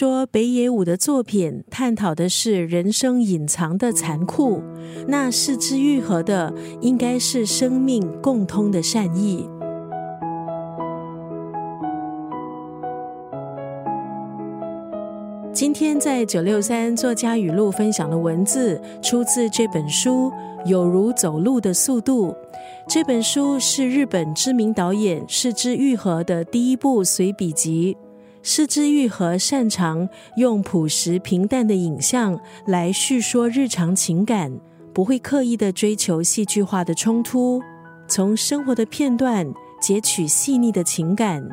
说北野武的作品探讨的是人生隐藏的残酷，那四之愈合的应该是生命共通的善意。今天在九六三作家语录分享的文字，出自这本书《有如走路的速度》。这本书是日本知名导演四之愈合的第一部随笔集。四之愈合擅长用朴实平淡的影像来叙说日常情感，不会刻意的追求戏剧化的冲突，从生活的片段截取细腻的情感。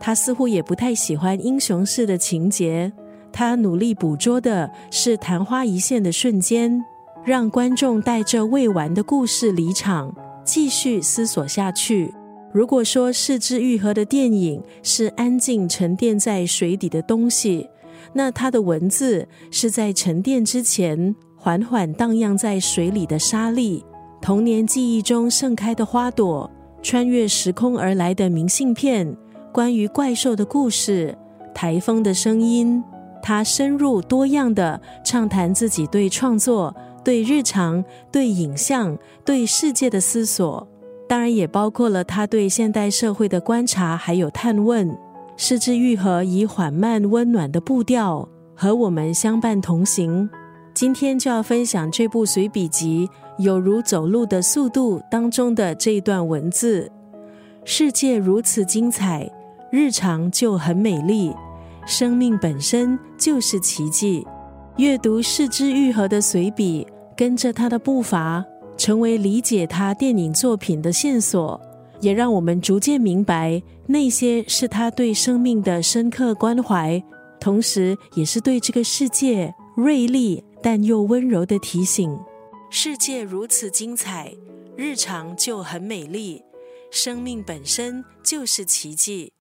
他似乎也不太喜欢英雄式的情节。他努力捕捉的是昙花一现的瞬间，让观众带着未完的故事离场，继续思索下去。如果说四肢愈合的电影是安静沉淀在水底的东西，那它的文字是在沉淀之前缓缓荡漾在水里的沙粒，童年记忆中盛开的花朵，穿越时空而来的明信片，关于怪兽的故事，台风的声音。它深入多样的畅谈自己对创作、对日常、对影像、对世界的思索，当然也包括了他对现代社会的观察还有探问。失之愈合以缓慢温暖的步调和我们相伴同行。今天就要分享这部随笔集《有如走路的速度》当中的这一段文字：世界如此精彩，日常就很美丽。生命本身就是奇迹。阅读四之愈合的随笔，跟着他的步伐，成为理解他电影作品的线索，也让我们逐渐明白，那些是他对生命的深刻关怀，同时也是对这个世界锐利但又温柔的提醒。世界如此精彩，日常就很美丽。生命本身就是奇迹。